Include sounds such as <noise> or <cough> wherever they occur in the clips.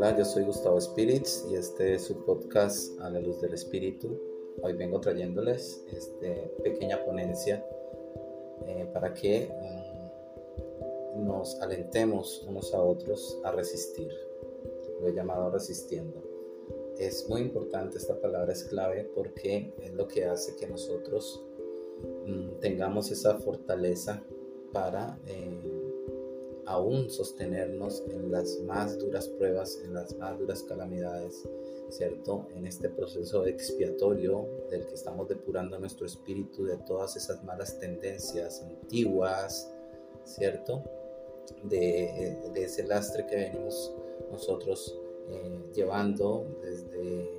Hola, yo soy Gustavo Spirits y este es su podcast A la Luz del Espíritu. Hoy vengo trayéndoles esta pequeña ponencia eh, para que mm, nos alentemos unos a otros a resistir. Lo he llamado resistiendo. Es muy importante, esta palabra es clave porque es lo que hace que nosotros mm, tengamos esa fortaleza para... Eh, aún sostenernos en las más duras pruebas, en las más duras calamidades, ¿cierto? En este proceso expiatorio del que estamos depurando nuestro espíritu de todas esas malas tendencias antiguas, ¿cierto? De, ese lastre que venimos nosotros eh, llevando desde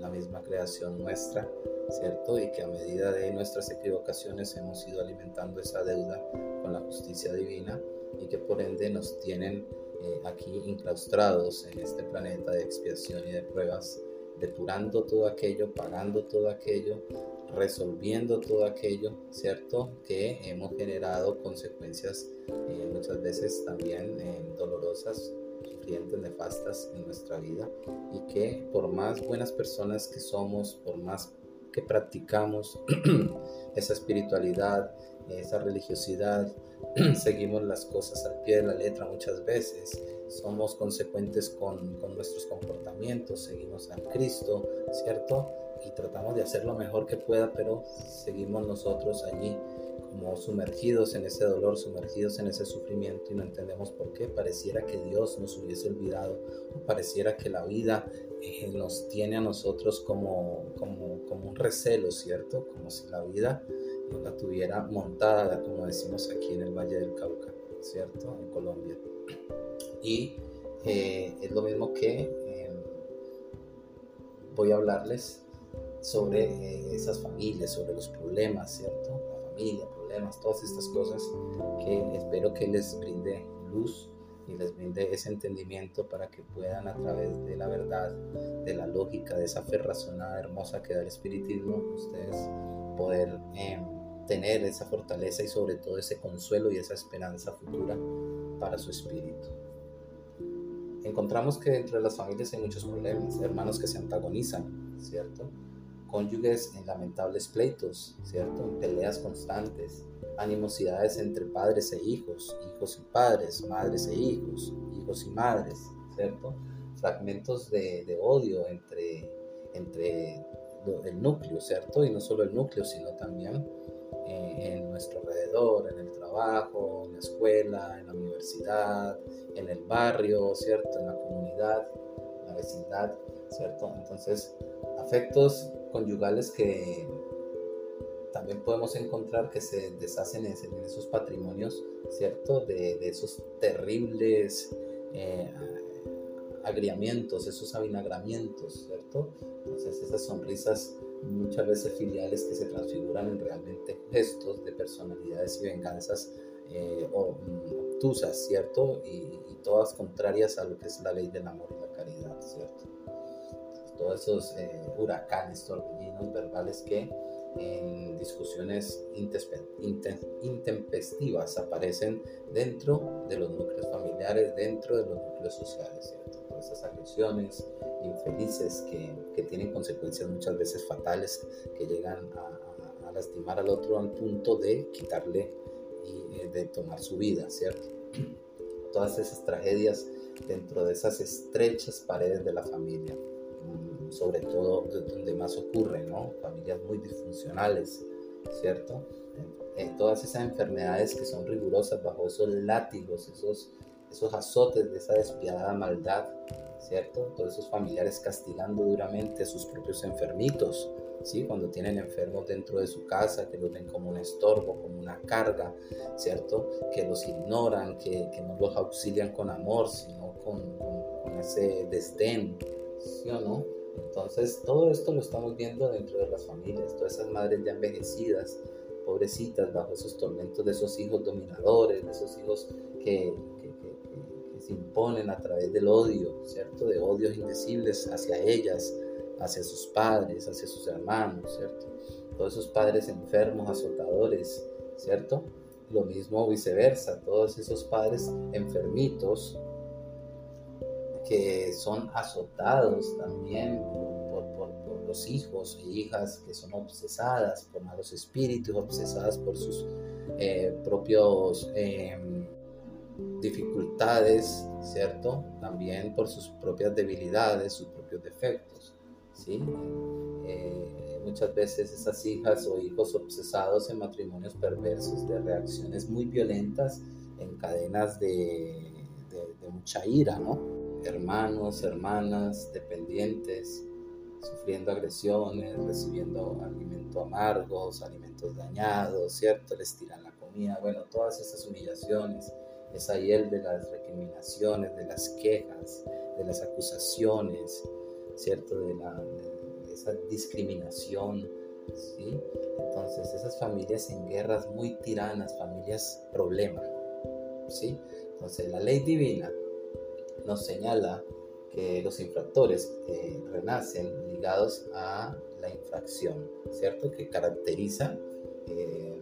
la misma creación nuestra, ¿cierto? Y que a medida de nuestras equivocaciones hemos ido alimentando esa deuda con la justicia divina y que por ende nos tienen eh, aquí inclaustrados en este planeta de expiación y de pruebas, depurando todo aquello, pagando todo aquello, resolviendo todo aquello, ¿cierto? Que hemos generado consecuencias eh, muchas veces también eh, dolorosas, sufrientes, nefastas en nuestra vida y que por más buenas personas que somos, por más que practicamos <clears throat> esa espiritualidad, esa religiosidad, <clears throat> seguimos las cosas al pie de la letra muchas veces, somos consecuentes con, con, nuestros comportamientos, seguimos a Cristo, ¿cierto? Y tratamos de hacer lo mejor que pueda, pero seguimos nosotros allí como sumergidos en ese dolor, sumergidos en ese sufrimiento y no entendemos por qué. Pareciera que Dios nos hubiese olvidado o pareciera que la vida eh, nos tiene a nosotros como, como, como un recelo, ¿cierto? Como si la vida la tuviera montada, como decimos aquí en el Valle del Cauca, ¿cierto? En Colombia. Y eh, es lo mismo que eh, voy a hablarles sobre eh, esas familias, sobre los problemas, ¿cierto? La familia, problemas, todas estas cosas que espero que les brinde luz y les brinde ese entendimiento para que puedan a través de la verdad, de la lógica, de esa fe razonada hermosa que da el espiritismo, ustedes poder em, tener esa fortaleza y sobre todo ese consuelo y esa esperanza futura para su espíritu. Encontramos que dentro de las familias hay muchos problemas, hermanos que se antagonizan, ¿cierto? Cónyuges en lamentables pleitos, ¿cierto? En peleas constantes, animosidades entre padres e hijos, hijos y padres, madres e hijos, hijos y madres, ¿cierto? Fragmentos de, de odio entre, entre el núcleo, ¿cierto? Y no solo el núcleo, sino también eh, en nuestro alrededor, en el trabajo, en la escuela, en la universidad, en el barrio, ¿cierto? En la comunidad, en la vecindad, ¿cierto? Entonces, afectos conyugales que también podemos encontrar que se deshacen en, esos patrimonios, ¿cierto? De, esos terribles eh, agriamientos, esos avinagramientos, ¿cierto? Entonces esas sonrisas muchas veces filiales que se transfiguran en realmente gestos de personalidades y venganzas eh, mm, obtusas, ¿cierto? Y, todas contrarias a lo que es la ley del amor y la caridad, ¿cierto? Todos esos eh, huracanes, torbellinos verbales que en discusiones intempestivas aparecen dentro de los núcleos familiares, dentro de los núcleos sociales, ¿cierto? Esas agresiones infelices que, que, tienen consecuencias muchas veces fatales, que llegan a, a, lastimar al otro al punto de quitarle y eh, de tomar su vida, ¿cierto? <clears throat> Todas esas tragedias dentro de esas estrechas paredes de la familia sobre todo donde más ocurre, ¿no? Familias muy disfuncionales, ¿cierto? todas esas enfermedades que son rigurosas bajo esos látigos, esos, esos azotes de esa despiadada maldad, ¿cierto? Todos esos familiares castigando duramente a sus propios enfermitos, ¿sí? Cuando tienen enfermos dentro de su casa, que los ven como un estorbo, como una carga, ¿cierto? Que los ignoran, que, que no los auxilian con amor, sino con, con, con ese desdén, ¿sí o no? Entonces, todo esto lo estamos viendo dentro de las familias, todas esas madres ya envejecidas, pobrecitas, bajo esos tormentos de esos hijos dominadores, de esos hijos que, imponen a través del odio, ¿cierto? De odios indecibles hacia ellas, hacia sus padres, hacia sus hermanos, ¿cierto? Todos esos padres enfermos, azotadores, ¿cierto? Lo mismo viceversa, todos esos padres enfermitos, que son azotados también por, los hijos e hijas que son obsesadas por malos espíritus, obsesadas por sus eh, propios em, dificultades, ¿cierto? También por sus propias debilidades, sus propios defectos, ¿sí? Eh, muchas veces esas hijas o hijos obsesados en matrimonios perversos de reacciones muy violentas en cadenas de, de mucha ira, ¿no? Hermanos, hermanas, dependientes, sufriendo agresiones, recibiendo alimentos amargos, alimentos dañados, ¿cierto? Les tiran la comida, bueno, todas esas humillaciones es ahí el de las recriminaciones, de las quejas, de las acusaciones, ¿cierto? De, esa discriminación, ¿sí? Entonces, esas familias en guerras muy tiranas, familias problema, ¿sí? Entonces, la ley divina nos señala que los infractores eh, renacen ligados a la infracción, ¿cierto? Que caracteriza, eh,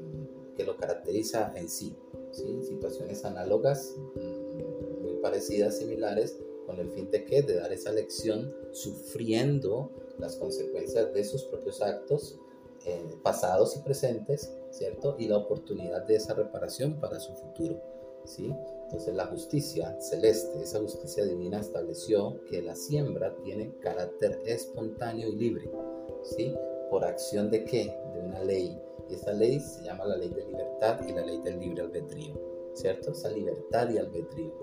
que lo caracteriza en sí, situaciones análogas, mm, muy parecidas, similares, con el fin de que de dar esa lección sufriendo las consecuencias de sus propios actos eh, pasados y presentes, ¿cierto? Y la oportunidad de esa reparación para su futuro, ¿sí? Entonces la justicia celeste, esa justicia divina estableció que la siembra tiene carácter espontáneo y libre, ¿sí? ¿Por acción de qué? De una ley y esta ley se llama la ley de libertad y la ley del libre albedrío, ¿cierto? Esa libertad y albedrío.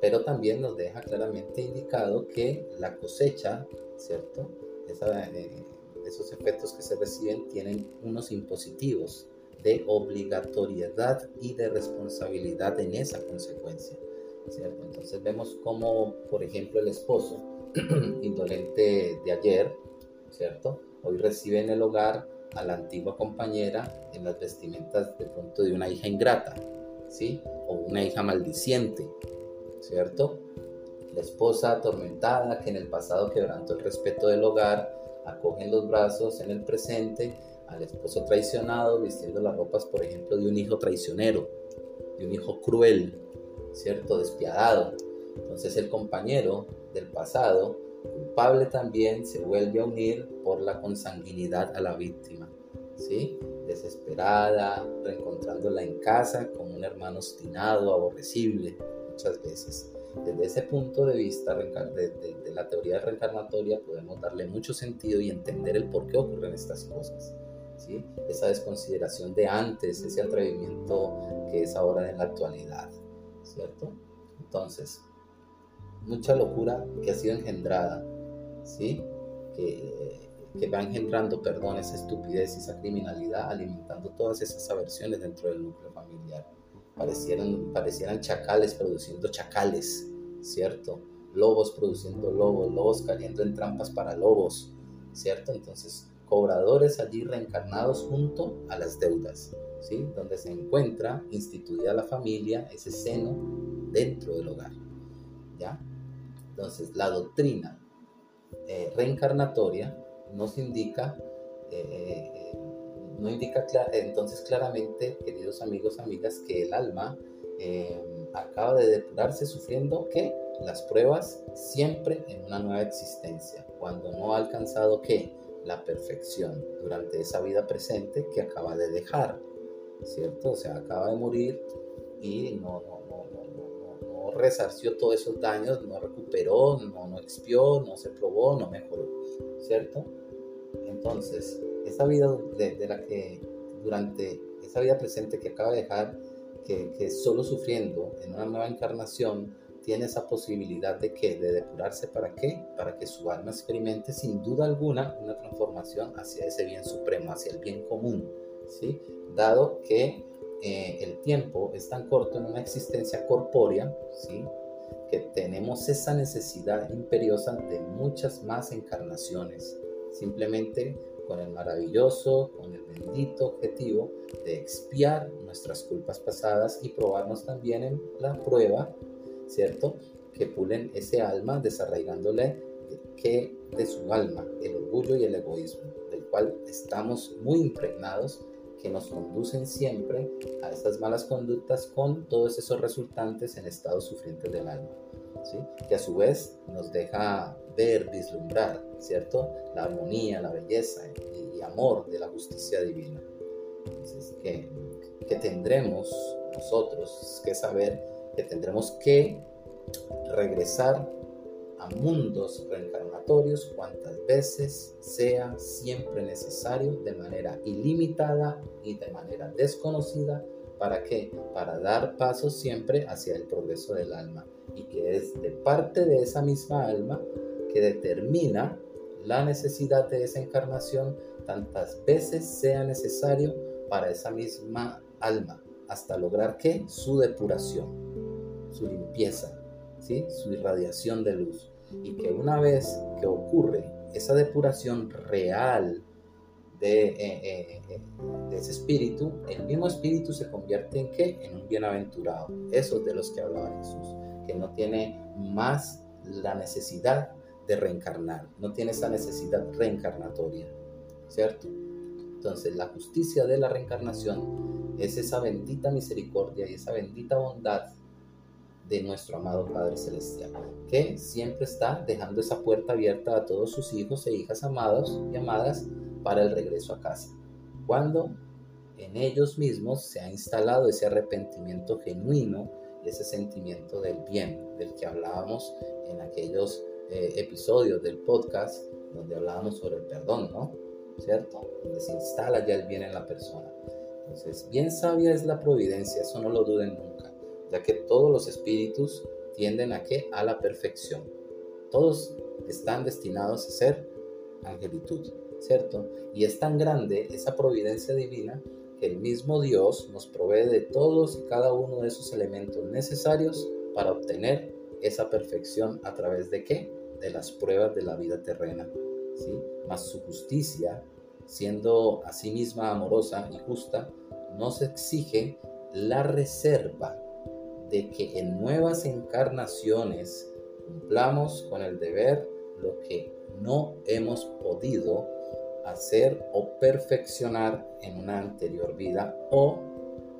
Pero también nos deja claramente indicado que la cosecha, ¿cierto? Eh, esos efectos que se reciben tienen unos impositivos de obligatoriedad y de responsabilidad en esa consecuencia, ¿cierto? Entonces vemos como, por ejemplo, el esposo <clears throat> indolente de ayer, ¿cierto? Hoy recibe en el hogar a la antigua compañera en las vestimentas de pronto de una hija ingrata, ¿sí? O una hija maldiciente, ¿cierto? La esposa atormentada que en el pasado quebrantó el respeto del hogar, acoge en los brazos en el presente al esposo traicionado vistiendo las ropas, por ejemplo, de un hijo traicionero, de un hijo cruel, ¿cierto? Despiadado. Entonces el compañero del pasado culpable también se vuelve a unir por la consanguinidad a la víctima, ¿sí? Desesperada, reencontrándola en casa como un hermano obstinado, aborrecible, muchas veces. Desde ese punto de vista de, la teoría reencarnatoria podemos darle mucho sentido y entender el por qué ocurren estas cosas. ¿sí? Esa desconsideración de antes, ese atrevimiento que es ahora en la actualidad, ¿cierto? Entonces, mucha locura que ha sido engendrada, ¿sí? Que, que va engendrando, perdón, esa estupidez y esa criminalidad, alimentando todas esas aversiones dentro del núcleo familiar. Parecieran, parecieran chacales produciendo chacales, ¿cierto? Lobos produciendo lobos, lobos cayendo en trampas para lobos, ¿cierto? Entonces, cobradores allí reencarnados junto a las deudas, ¿sí? Donde se encuentra instituida la familia, ese seno dentro del hogar, ¿ya? Entonces, la doctrina eh, reencarnatoria nos indica, eh, eh, no indica entonces claramente, queridos amigos, amigas, que el alma acaba de depurarse sufriendo que las pruebas siempre en una nueva existencia, cuando no ha alcanzado que la perfección durante esa vida presente que acaba de dejar, ¿cierto? O sea, acaba de morir y no resarció todos esos daños, no recuperó, no, no expió, no se probó, no mejoró, ¿cierto? Entonces, esa vida de, la que durante esa vida presente que acaba de dejar, que, que solo sufriendo en una nueva encarnación, tiene esa posibilidad de que de depurarse para qué para que su alma experimente sin duda alguna una transformación hacia ese bien supremo hacia el bien común sí dado que eh, el tiempo es tan corto en una existencia corpórea, ¿sí? que tenemos esa necesidad imperiosa de muchas más encarnaciones, simplemente con el maravilloso, con el bendito objetivo de expiar nuestras culpas pasadas y probarnos también en la prueba, ¿cierto? Que pulen ese alma desarraigándole que de su alma el orgullo y el egoísmo, del cual estamos muy impregnados que nos conducen siempre a estas malas conductas con todos esos resultantes en estados sufrientes del alma. ¿sí? que a su vez nos deja ver, vislumbrar, ¿cierto? La armonía, la belleza y, amor de la justicia divina. Entonces, que, que tendremos nosotros que saber que tendremos que regresar a mundos reencarnatorios cuantas veces sea siempre necesario de manera ilimitada y de manera desconocida. ¿Para qué? Para dar pasos siempre hacia el progreso del alma y que es de parte de esa misma alma que determina la necesidad de esa encarnación tantas veces sea necesario para esa misma alma hasta lograr que su depuración, su limpieza, su irradiación de luz. Y que una vez que ocurre esa depuración real de, eh, eh, eh, ese espíritu, el mismo espíritu se convierte en qué? En un bienaventurado. Esos de los que hablaba Jesús, que no tiene más la necesidad de reencarnar, no tiene esa necesidad reencarnatoria, ¿cierto? Entonces la justicia de la reencarnación es esa bendita misericordia y esa bendita bondad de nuestro amado Padre Celestial, que siempre está dejando esa puerta abierta a todos sus hijos e hijas amados y amadas para el regreso a casa. Cuando en ellos mismos se ha instalado ese arrepentimiento genuino, ese sentimiento del bien del que hablábamos en aquellos eh, episodios del podcast donde hablábamos sobre el perdón, ¿no? ¿Cierto? Donde se instala ya el bien en la persona. Entonces, bien sabia es la providencia, eso no lo duden nunca ya que todos los espíritus tienden a qué? A la perfección. Todos están destinados a ser angelitud, ¿cierto? Y es tan grande esa providencia divina que el mismo Dios nos provee de todos y cada uno de esos elementos necesarios para obtener esa perfección a través de qué? De las pruebas de la vida terrena, ¿sí? Más su justicia, siendo a sí misma amorosa y justa, nos exige la reserva de que en nuevas encarnaciones cumplamos con el deber lo que no hemos podido hacer o perfeccionar en una anterior vida o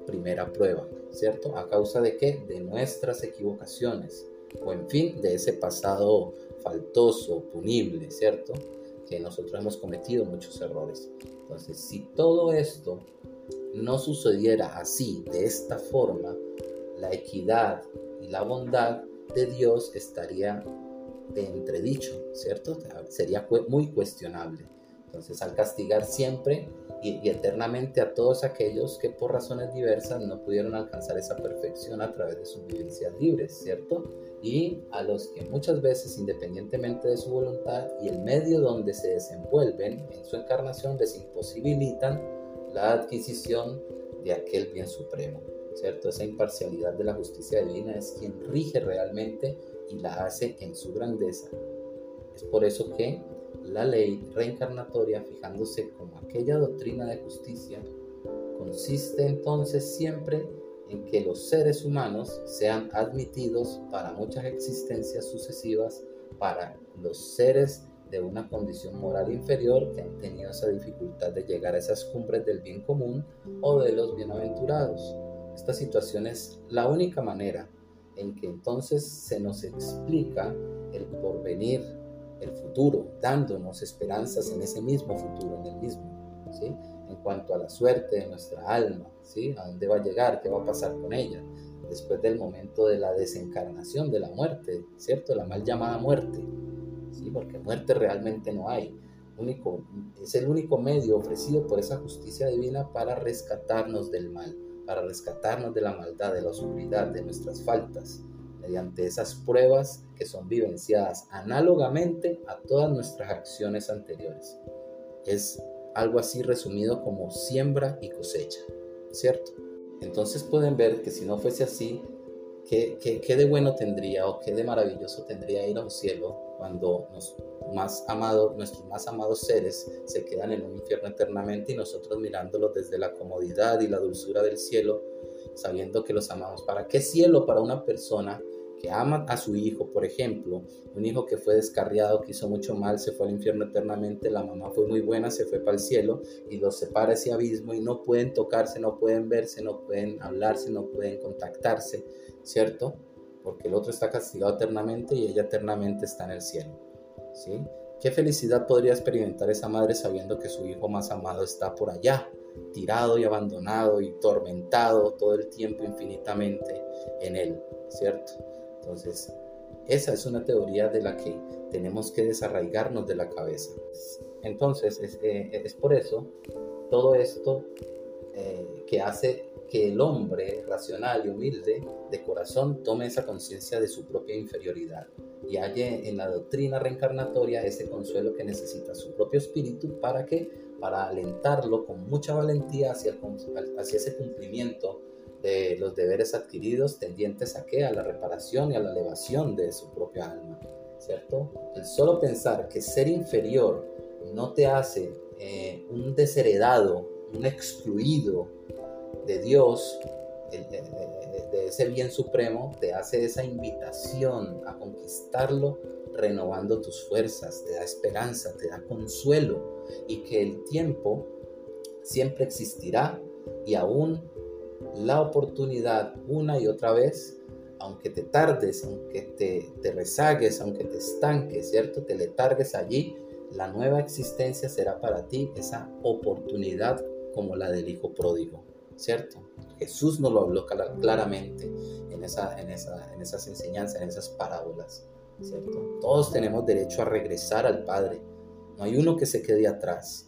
primera prueba, ¿cierto? ¿A causa de qué? De nuestras equivocaciones o en fin, de ese pasado faltoso, punible, ¿cierto? Que nosotros hemos cometido muchos errores. Entonces, si todo esto no sucediera así, de esta forma, la equidad y la bondad de Dios estaría de entredicho, ¿cierto? Sería muy cuestionable. Entonces, al castigar siempre y, eternamente a todos aquellos que por razones diversas no pudieron alcanzar esa perfección a través de sus vivencias libres, ¿cierto? Y a los que muchas veces, independientemente de su voluntad y el medio donde se desenvuelven en su encarnación, les imposibilitan la adquisición de aquel bien supremo. ¿Cierto? Esa imparcialidad de la justicia divina es quien rige realmente y la hace en su grandeza. Es por eso que la ley reencarnatoria, fijándose como aquella doctrina de justicia, consiste entonces siempre en que los seres humanos sean admitidos para muchas existencias sucesivas para los seres de una condición moral inferior que han tenido esa dificultad de llegar a esas cumbres del bien común o de los bienaventurados. Esta situación es la única manera en que entonces se nos explica el porvenir, el futuro, dándonos esperanzas en ese mismo futuro, en el mismo, ¿sí? En cuanto a la suerte de nuestra alma, ¿sí? A dónde va a llegar, qué va a pasar con ella, después del momento de la desencarnación, de la muerte, ¿cierto? La mal llamada muerte, ¿sí? Porque muerte realmente no hay. Único, es el único medio ofrecido por esa justicia divina para rescatarnos del mal para rescatarnos de la maldad, de la oscuridad, de nuestras faltas, mediante esas pruebas que son vivenciadas análogamente a todas nuestras acciones anteriores. Es algo así resumido como siembra y cosecha, ¿cierto? Entonces pueden ver que si no fuese así, ¿qué, qué, de bueno tendría o qué de maravilloso tendría ir a un cielo cuando nos más amados, nuestros más amados seres se quedan en un infierno eternamente y nosotros mirándolos desde la comodidad y la dulzura del cielo, sabiendo que los amamos. ¿Para qué cielo para una persona que ama a su hijo, por ejemplo, un hijo que fue descarriado, que hizo mucho mal, se fue al infierno eternamente, la mamá fue muy buena, se fue para el cielo y los separa ese abismo y no pueden tocarse, no pueden verse, no pueden hablarse, no pueden contactarse, ¿cierto? Porque el otro está castigado eternamente y ella eternamente está en el cielo. ¿sí? ¿Qué felicidad podría experimentar esa madre sabiendo que su hijo más amado está por allá, tirado y abandonado y tormentado todo el tiempo infinitamente en él, ¿cierto? Entonces, esa es una teoría de la que tenemos que desarraigarnos de la cabeza. Entonces, es, eh, por eso todo esto eh, que hace que el hombre racional y humilde de corazón tome esa conciencia de su propia inferioridad y halle en la doctrina reencarnatoria ese consuelo que necesita su propio espíritu para que para alentarlo con mucha valentía hacia, ese cumplimiento de los deberes adquiridos tendientes a qué? A la reparación y a la elevación de su propia alma, ¿cierto? El solo pensar que ser inferior no te hace eh, un desheredado, un excluido de Dios, de, ese bien supremo, te hace esa invitación a conquistarlo renovando tus fuerzas, te da esperanza, te da consuelo y que el tiempo siempre existirá y aún la oportunidad una y otra vez, aunque te tardes, aunque te, te rezagues, aunque te estanques, ¿cierto? Te letargues allí, la nueva existencia será para ti esa oportunidad como la del hijo pródigo, ¿cierto? Jesús nos lo habló claramente en, esa, en, esa, en esas enseñanzas, en esas parábolas, ¿cierto? Todos tenemos derecho a regresar al Padre, no hay uno que se quede atrás.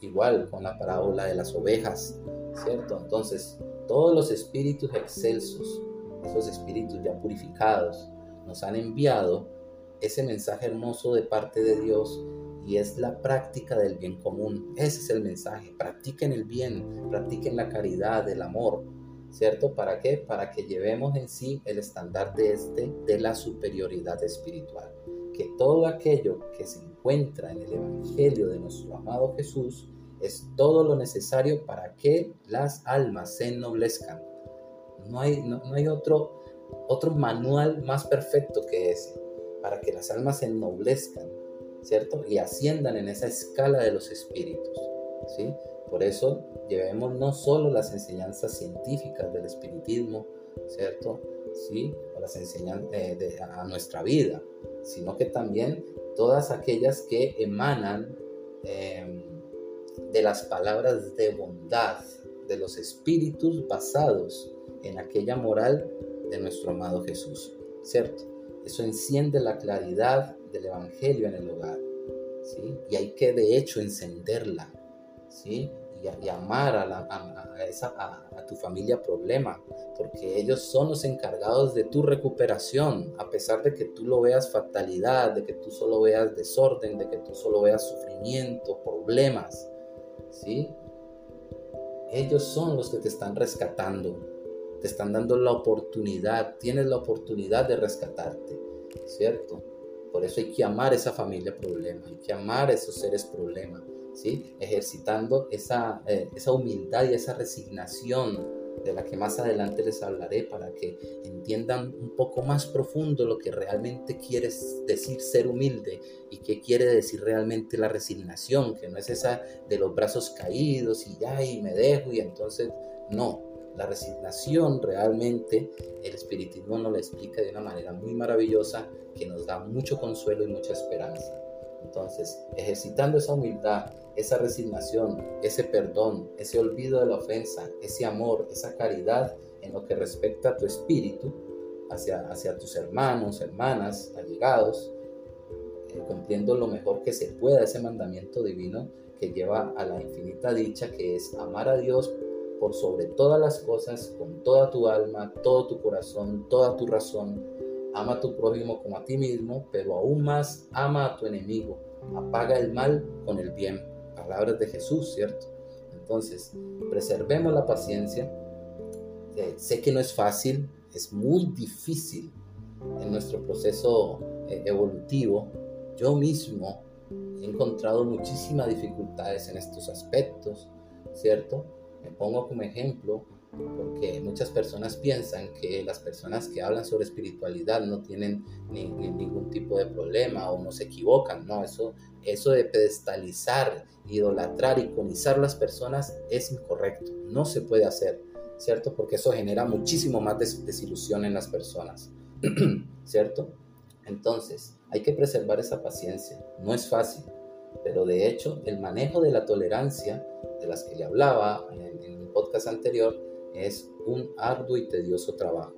Igual con la parábola de las ovejas, ¿cierto? Entonces, todos los espíritus excelsos, esos espíritus ya purificados, nos han enviado ese mensaje hermoso de parte de Dios y es la práctica del bien común. Ese es el mensaje. Practiquen el bien, practiquen la caridad, el amor, ¿cierto? ¿Para qué? Para que llevemos en sí el estandarte este de la superioridad espiritual. Que todo aquello que se encuentra en el Evangelio de nuestro amado Jesús es todo lo necesario para que las almas se ennoblezcan. No hay, no, hay otro, otro manual más perfecto que ese, para que las almas se ennoblezcan, ¿cierto? Y asciendan en esa escala de los espíritus, ¿sí? Por eso llevemos no solo las enseñanzas científicas del espiritismo, ¿cierto? ¿Sí? Las enseñanzas eh, a nuestra vida, sino que también todas aquellas que emanan em, de las palabras de bondad, de los espíritus basados en aquella moral de nuestro amado Jesús, ¿cierto? Eso enciende la claridad del Evangelio en el hogar, ¿sí? Y hay que de hecho encenderla, ¿sí? y, amar a, la, a, esa, a, tu familia problema, porque ellos son los encargados de tu recuperación, a pesar de que tú lo veas fatalidad, de que tú solo veas desorden, de que tú solo veas sufrimiento, problemas, ¿sí? Ellos son los que te están rescatando, te están dando la oportunidad, tienes la oportunidad de rescatarte, ¿cierto? Por eso hay que amar esa familia problema, hay que amar esos seres problema ejercitando esa, eh, esa humildad y esa resignación de la que más adelante les hablaré para que entiendan un poco más profundo lo que realmente quiere decir ser humilde y qué quiere decir realmente la resignación, que no es esa de los brazos caídos y ya y me dejo y entonces no, la resignación realmente el espiritismo nos la explica de una manera muy maravillosa que nos da mucho consuelo y mucha esperanza. Entonces, ejercitando esa humildad, esa resignación, ese perdón, ese olvido de la ofensa, ese amor, esa caridad en lo que respecta a tu espíritu, hacia, hacia tus hermanos, hermanas, allegados, eh, cumpliendo lo mejor que se pueda ese mandamiento divino que lleva a la infinita dicha que es amar a Dios por sobre todas las cosas, con toda tu alma, todo tu corazón, toda tu razón, ama a tu prójimo como a ti mismo, pero aún más ama a tu enemigo, apaga el mal con el bien. Palabras de Jesús, ¿cierto? Entonces, preservemos la paciencia. Eh, sé que no es fácil, es muy difícil en nuestro proceso eh, evolutivo. Yo mismo he encontrado muchísimas dificultades en estos aspectos, ¿cierto? Me pongo como ejemplo porque muchas personas piensan que las personas que hablan sobre espiritualidad no tienen ningún tipo de problema o no se equivocan, no, eso, eso de pedestalizar, idolatrar, iconizar las personas es incorrecto, no se puede hacer, ¿cierto? Porque eso genera muchísimo más desilusión en las personas, <clears throat> ¿cierto? Entonces, hay que preservar esa paciencia. No es fácil, pero de hecho el manejo de la tolerancia, de las que le hablaba en, el podcast anterior, es un arduo y tedioso trabajo,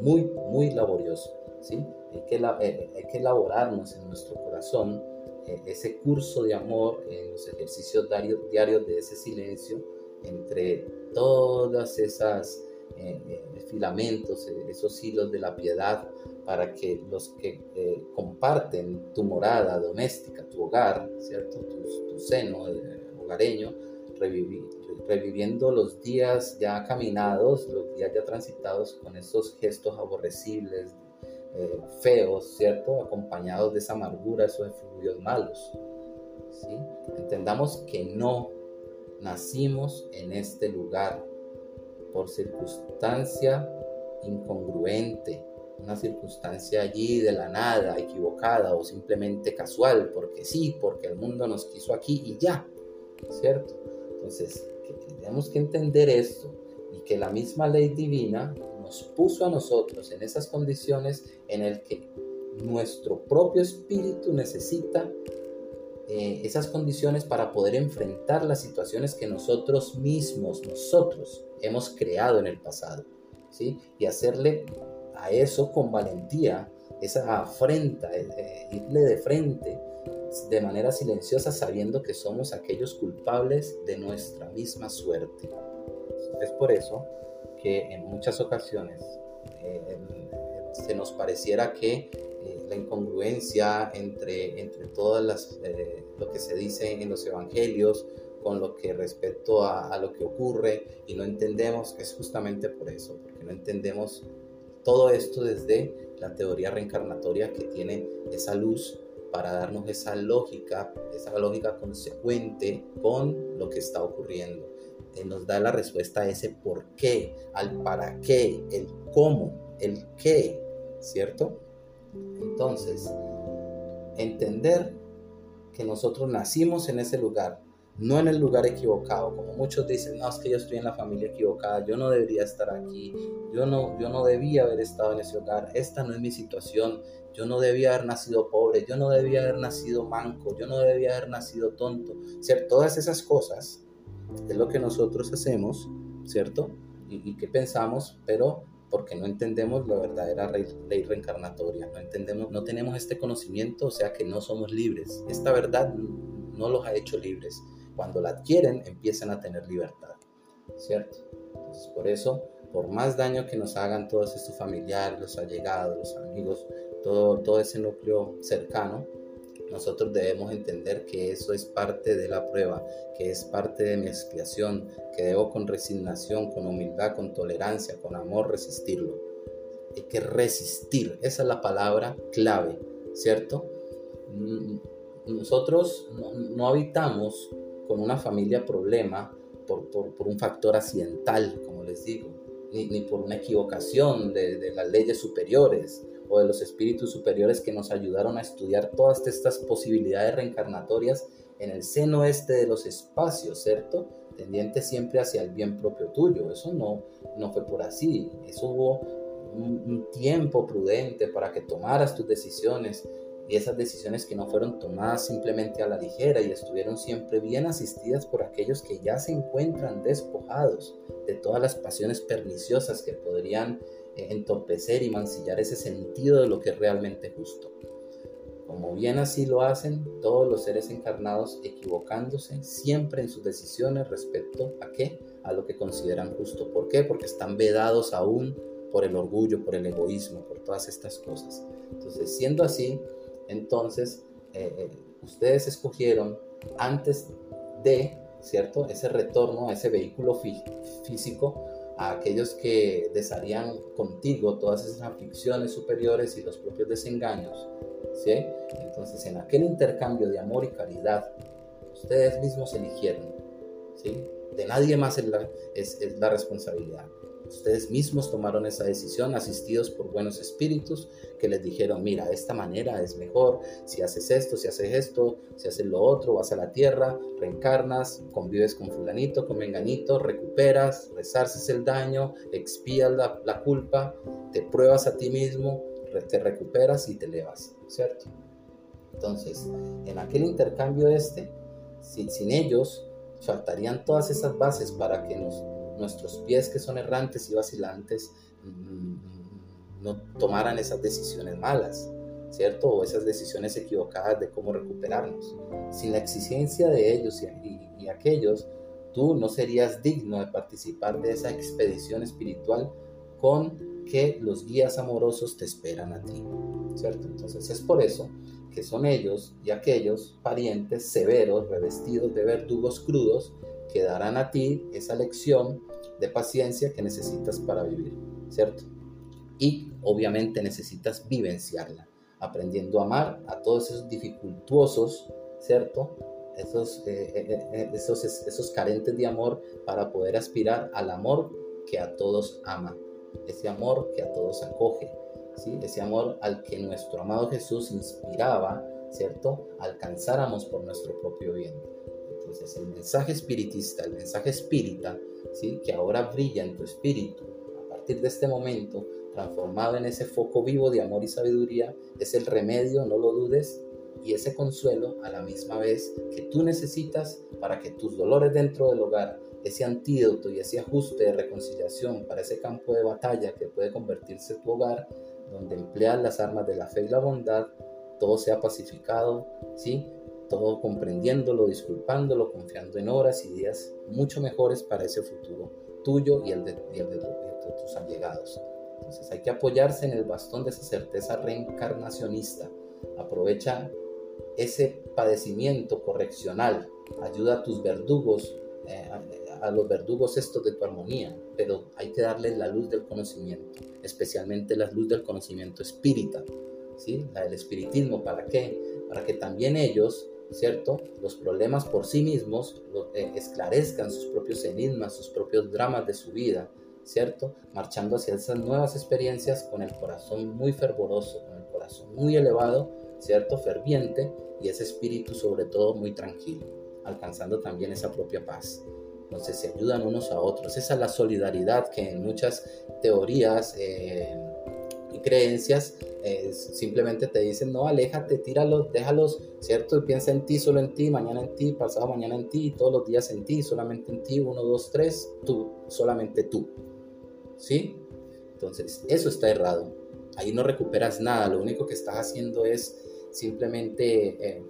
muy, muy laborioso. ¿sí? Hay, que, eh, hay que elaborarnos en nuestro corazón eh, ese curso de amor en los ejercicios diarios de ese silencio entre todas esas eh, filamentos, esos hilos de la piedad para que los que eh, comparten tu morada doméstica, tu hogar, ¿cierto? Tu, seno eh, hogareño, reviviendo los días ya caminados, los días ya transitados con esos gestos aborrecibles, eh, feos, ¿cierto? Acompañados de esa amargura, esos efluvios malos. ¿sí? Entendamos que no nacimos en este lugar por circunstancia incongruente, una circunstancia allí de la nada, equivocada o simplemente casual, porque sí, porque el mundo nos quiso aquí y ya, ¿cierto? Entonces, tenemos que entender esto y que la misma ley divina nos puso a nosotros en esas condiciones en el que nuestro propio espíritu necesita eh, esas condiciones para poder enfrentar las situaciones que nosotros mismos, nosotros hemos creado en el pasado, ¿sí? Y hacerle a eso con valentía, esa afrenta, eh, irle de frente de manera silenciosa sabiendo que somos aquellos culpables de nuestra misma suerte. Es por eso que en muchas ocasiones eh, se nos pareciera que la incongruencia entre, entre todas las, lo que se dice en los evangelios con lo que respecto a, a, lo que ocurre y no entendemos, es justamente por eso, porque no entendemos todo esto desde la teoría reencarnatoria que tiene esa luz para darnos esa lógica, esa lógica consecuente con lo que está ocurriendo. Nos da la respuesta a ese por qué, al para qué, el cómo, el qué, ¿cierto? Entonces, entender que nosotros nacimos en ese lugar, no en el lugar equivocado, como muchos dicen, no, es que yo estoy en la familia equivocada, yo no debería estar aquí, yo no, yo no debía haber estado en ese hogar, esta no es mi situación, yo no debía haber nacido pobre, yo no debía haber nacido manco, yo no debía haber nacido tonto, ¿cierto? Todas esas cosas es lo que nosotros hacemos, ¿cierto? Y, y que pensamos, pero porque no entendemos la verdadera ley reencarnatoria, no entendemos, no tenemos este conocimiento, o sea que no somos libres. Esta verdad no los ha hecho libres cuando la adquieren empiezan a tener libertad, ¿cierto? Entonces, por eso, por más daño que nos hagan todos estos familiares, los allegados, los amigos, todo, todo ese núcleo cercano, nosotros debemos entender que eso es parte de la prueba, que es parte de mi expiación, que debo con resignación, con humildad, con tolerancia, con amor resistirlo. Hay que resistir, esa es la palabra clave, ¿cierto? Mm, nosotros no habitamos con una familia problema por, por, un factor accidental, como les digo, ni, ni por una equivocación de, de, las leyes superiores o de los espíritus superiores que nos ayudaron a estudiar todas estas posibilidades reencarnatorias en el seno este de los espacios, ¿cierto? Tendiente siempre hacia el bien propio tuyo. Eso no, no fue por así. Eso hubo un, un tiempo prudente para que tomaras tus decisiones y esas decisiones que no fueron tomadas simplemente a la ligera y estuvieron siempre bien asistidas por aquellos que ya se encuentran despojados de todas las pasiones perniciosas que podrían entorpecer y mancillar ese sentido de lo que es realmente justo. Como bien así lo hacen todos los seres encarnados equivocándose siempre en sus decisiones respecto a qué? A lo que consideran justo. ¿Por qué? Porque están vedados aún por el orgullo, por el egoísmo, por todas estas cosas. Entonces, siendo así, entonces, eh, eh, ustedes escogieron antes de, ¿cierto? Ese retorno a ese vehículo físico, a aquellos que desharían contigo todas esas aflicciones superiores y los propios desengaños, ¿sí? Entonces, en aquel intercambio de amor y caridad, ustedes mismos eligieron, ¿sí? De nadie más es la responsabilidad. Ustedes mismos tomaron esa decisión asistidos por buenos espíritus que les dijeron, mira, esta manera es mejor, si haces esto, si haces esto, si haces lo otro, vas a la tierra, reencarnas, convives con fulanito, con menganito, recuperas, resarces el daño, expías la, culpa, te pruebas a ti mismo te recuperas y te elevas, ¿cierto? Entonces, en aquel intercambio este, sin, sin ellos, faltarían todas esas bases para que nuestros pies que son errantes y vacilantes mm, no tomaran esas decisiones malas, ¿cierto? O esas decisiones equivocadas de cómo recuperarnos. Sin la exigencia de ellos y, aquellos, tú no serías digno de participar de esa expedición espiritual con que los guías amorosos te esperan a ti, ¿cierto? Entonces es por eso que son ellos y aquellos parientes severos revestidos de verdugos crudos que darán a ti esa lección de paciencia que necesitas para vivir, ¿cierto? Y obviamente necesitas vivenciarla, aprendiendo a amar a todos esos dificultuosos, ¿cierto? Esos, eh, eh, eh, esos, esos carentes de amor para poder aspirar al amor que a todos ama, ese amor que a todos acoge, ¿sí? ese amor al que nuestro amado Jesús inspiraba, ¿cierto? Alcanzáramos por nuestro propio bien. Entonces el mensaje espiritista, el mensaje espírita, ¿sí? que ahora brilla en tu espíritu, a partir de este momento, transformado en ese foco vivo de amor y sabiduría, es el remedio, no lo dudes, y ese consuelo a la misma vez que tú necesitas para que tus dolores dentro del hogar, ese antídoto y ese ajuste de reconciliación para ese campo de batalla que puede convertirse tu hogar, donde empleas las armas de la fe y la bondad, todo sea pacificado, ¿sí? Todo comprendiéndolo, disculpándolo, confiando en horas y días mucho mejores para ese futuro tuyo y el de, tus allegados. Entonces hay que apoyarse en el bastón de esa certeza reencarnacionista. Aprovecha ese padecimiento correccional. Ayuda a tus verdugos, eh, a, los verdugos estos de tu armonía, pero hay que darles la luz del conocimiento, especialmente la luz del conocimiento espírita, ¿sí? la del espiritismo. ¿Para qué? Para que también ellos ¿cierto? Los problemas por sí mismos eh, esclarezcan sus propios enigmas, sus propios dramas de su vida, ¿cierto? Marchando hacia esas nuevas experiencias con el corazón muy fervoroso, con el corazón muy elevado, ¿cierto? Ferviente y ese espíritu sobre todo muy tranquilo, alcanzando también esa propia paz. Entonces se ayudan unos a otros. Esa es la solidaridad que en muchas teorías eh, creencias eh, simplemente te dicen, no, aléjate, tíralos, déjalos, ¿cierto? piensa en ti, solo en ti, mañana en ti, pasado mañana en ti, todos los días en ti, solamente en ti, uno, dos, tres, tú, solamente tú. ¿sí? Entonces, eso está errado. Ahí no recuperas nada, lo único que estás haciendo es simplemente eh,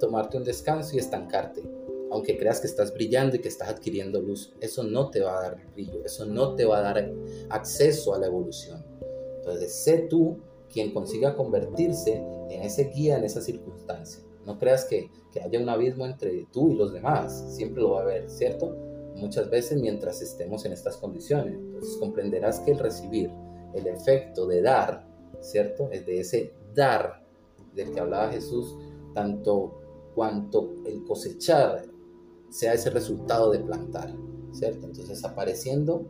tomarte un descanso y estancarte. Aunque creas que estás brillando y que estás adquiriendo luz, eso no te va a dar brillo, eso no te va a dar acceso a la evolución. Entonces, sé tú quien consiga convertirse en ese guía en esa circunstancia. No creas que, que haya un abismo entre tú y los demás, siempre lo va a haber, ¿cierto? muchas veces mientras estemos en estas condiciones. Entonces comprenderás que el recibir, el efecto de dar, ¿cierto? Es de ese dar del que hablaba Jesús, tanto cuanto el cosechar sea ese resultado de plantar, ¿cierto? Entonces apareciendo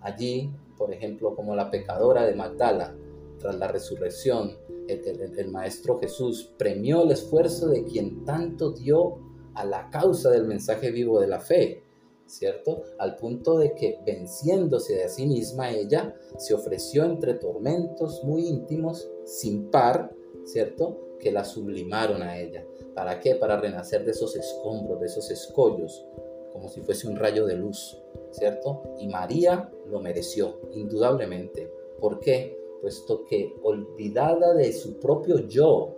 allí, por ejemplo, como la pecadora de Magdala, tras la resurrección, el, el Maestro Jesús premió el esfuerzo de quien tanto dio a la causa del mensaje vivo de la fe, ¿cierto? Al punto de que venciéndose de sí misma ella se ofreció entre tormentos muy íntimos, sin par, ¿cierto? Que la sublimaron a ella. ¿Para qué? Para renacer de esos escombros, de esos escollos, como si fuese un rayo de luz, ¿cierto? Y María lo mereció, indudablemente. ¿Por qué? Puesto que olvidada de su propio yo,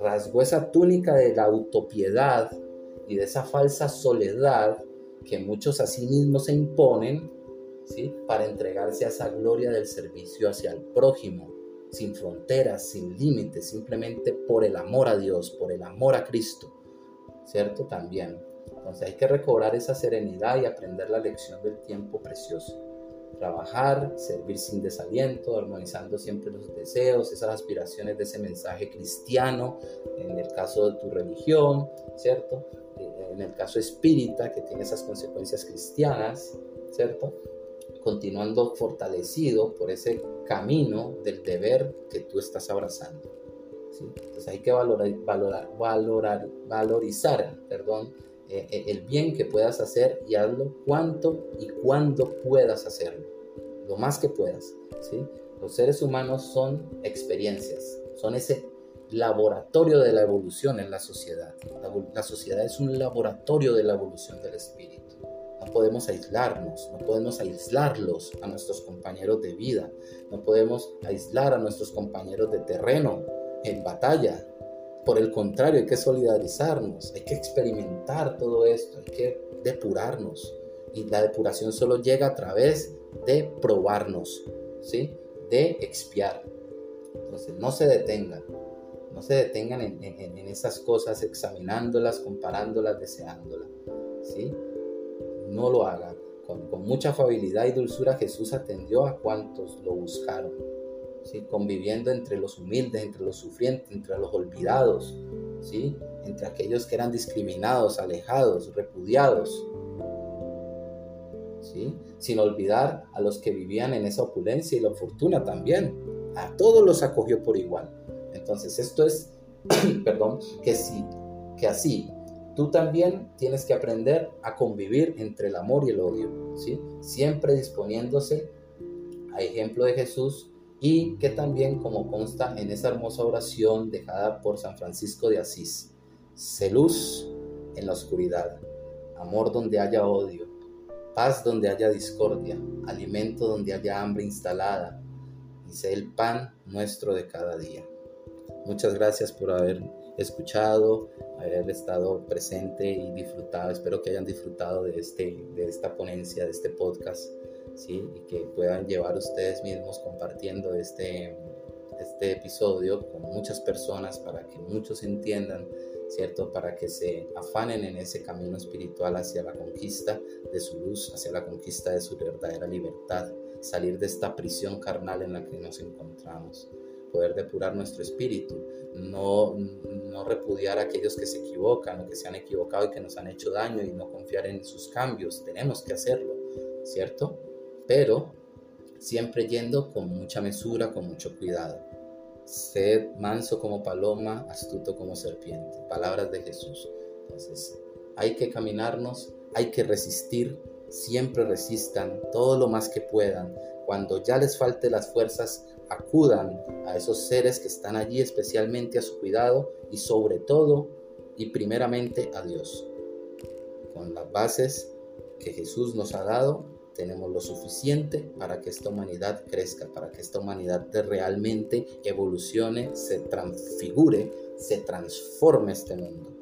rasgó esa túnica de la autopiedad y de esa falsa soledad que muchos a sí mismos se imponen ¿sí? para entregarse a esa gloria del servicio hacia el prójimo, sin fronteras, sin límites, simplemente por el amor a Dios, por el amor a Cristo, ¿cierto? También. Entonces hay que recobrar esa serenidad y aprender la lección del tiempo precioso. Trabajar, servir sin desaliento, armonizando siempre los deseos, esas aspiraciones de ese mensaje cristiano, en el caso de tu religión, ¿cierto? en el caso espírita, que tiene esas consecuencias cristianas, ¿cierto? Continuando fortalecido por ese camino del deber que tú estás abrazando. ¿sí? Entonces hay que valorar, valorar, valorar valorizar perdón, eh, eh, el bien que puedas hacer y hazlo cuanto y cuando puedas hacerlo, lo más que puedas. ¿sí? Los seres humanos son experiencias, son ese laboratorio de la evolución en la sociedad. La, sociedad es un laboratorio de la evolución del espíritu. No podemos aislarnos, no podemos aislarlos a nuestros compañeros de vida, no podemos aislar a nuestros compañeros de terreno en batalla. Por el contrario, hay que solidarizarnos, hay que experimentar todo esto, hay que depurarnos. Y la depuración solo llega a través de probarnos, ¿sí? De expiar. Entonces, no se detengan, no se detengan en, esas cosas, examinándolas, comparándolas, deseándolas. ¿sí? No lo hagan. Con, mucha afabilidad y dulzura Jesús atendió a cuantos lo buscaron. Conviviendo entre los humildes, entre los sufrientes, entre los olvidados, entre aquellos que eran discriminados, alejados, repudiados. Sin olvidar a los que vivían en esa opulencia y la fortuna también. A todos los acogió por igual. Entonces, esto es, <clears throat> perdón, que sí, que así, tú también tienes que aprender a convivir entre el amor y el odio. Siempre disponiéndose a ejemplo de Jesús y que también, como consta en esa hermosa oración dejada por San Francisco de Asís, sé luz en la oscuridad, amor donde haya odio, paz donde haya discordia, alimento donde haya hambre instalada, y sé el pan nuestro de cada día. Muchas gracias por haber escuchado, haber estado presente y disfrutado. Espero que hayan disfrutado de, este, de esta ponencia, de este podcast, ¿sí? y que puedan llevar ustedes mismos compartiendo este, este episodio con muchas personas para que muchos entiendan, ¿cierto? Para que se afanen en ese camino espiritual hacia la conquista de su luz, hacia la conquista de su verdadera libertad, salir de esta prisión carnal en la que nos encontramos poder depurar nuestro espíritu, no, no repudiar a aquellos que se equivocan o que se han equivocado y que nos han hecho daño y no confiar en sus cambios. Tenemos que hacerlo, ¿cierto? Pero siempre yendo con mucha mesura, con mucho cuidado. Sed manso como paloma, astuto como serpiente. Palabras de Jesús. Entonces, hay que caminarnos, hay que resistir, siempre resistan todo lo más que puedan. Cuando ya les falte las fuerzas, acudan a esos seres que están allí especialmente a su cuidado y sobre todo y primeramente a Dios. Con las bases que Jesús nos ha dado, tenemos lo suficiente para que esta humanidad crezca, para que esta humanidad realmente evolucione, se transfigure, se transforme este mundo.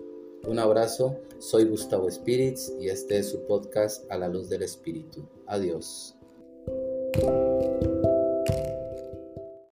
Un abrazo, soy Gustavo Spirits y este es su podcast A la luz del Espíritu. Adiós.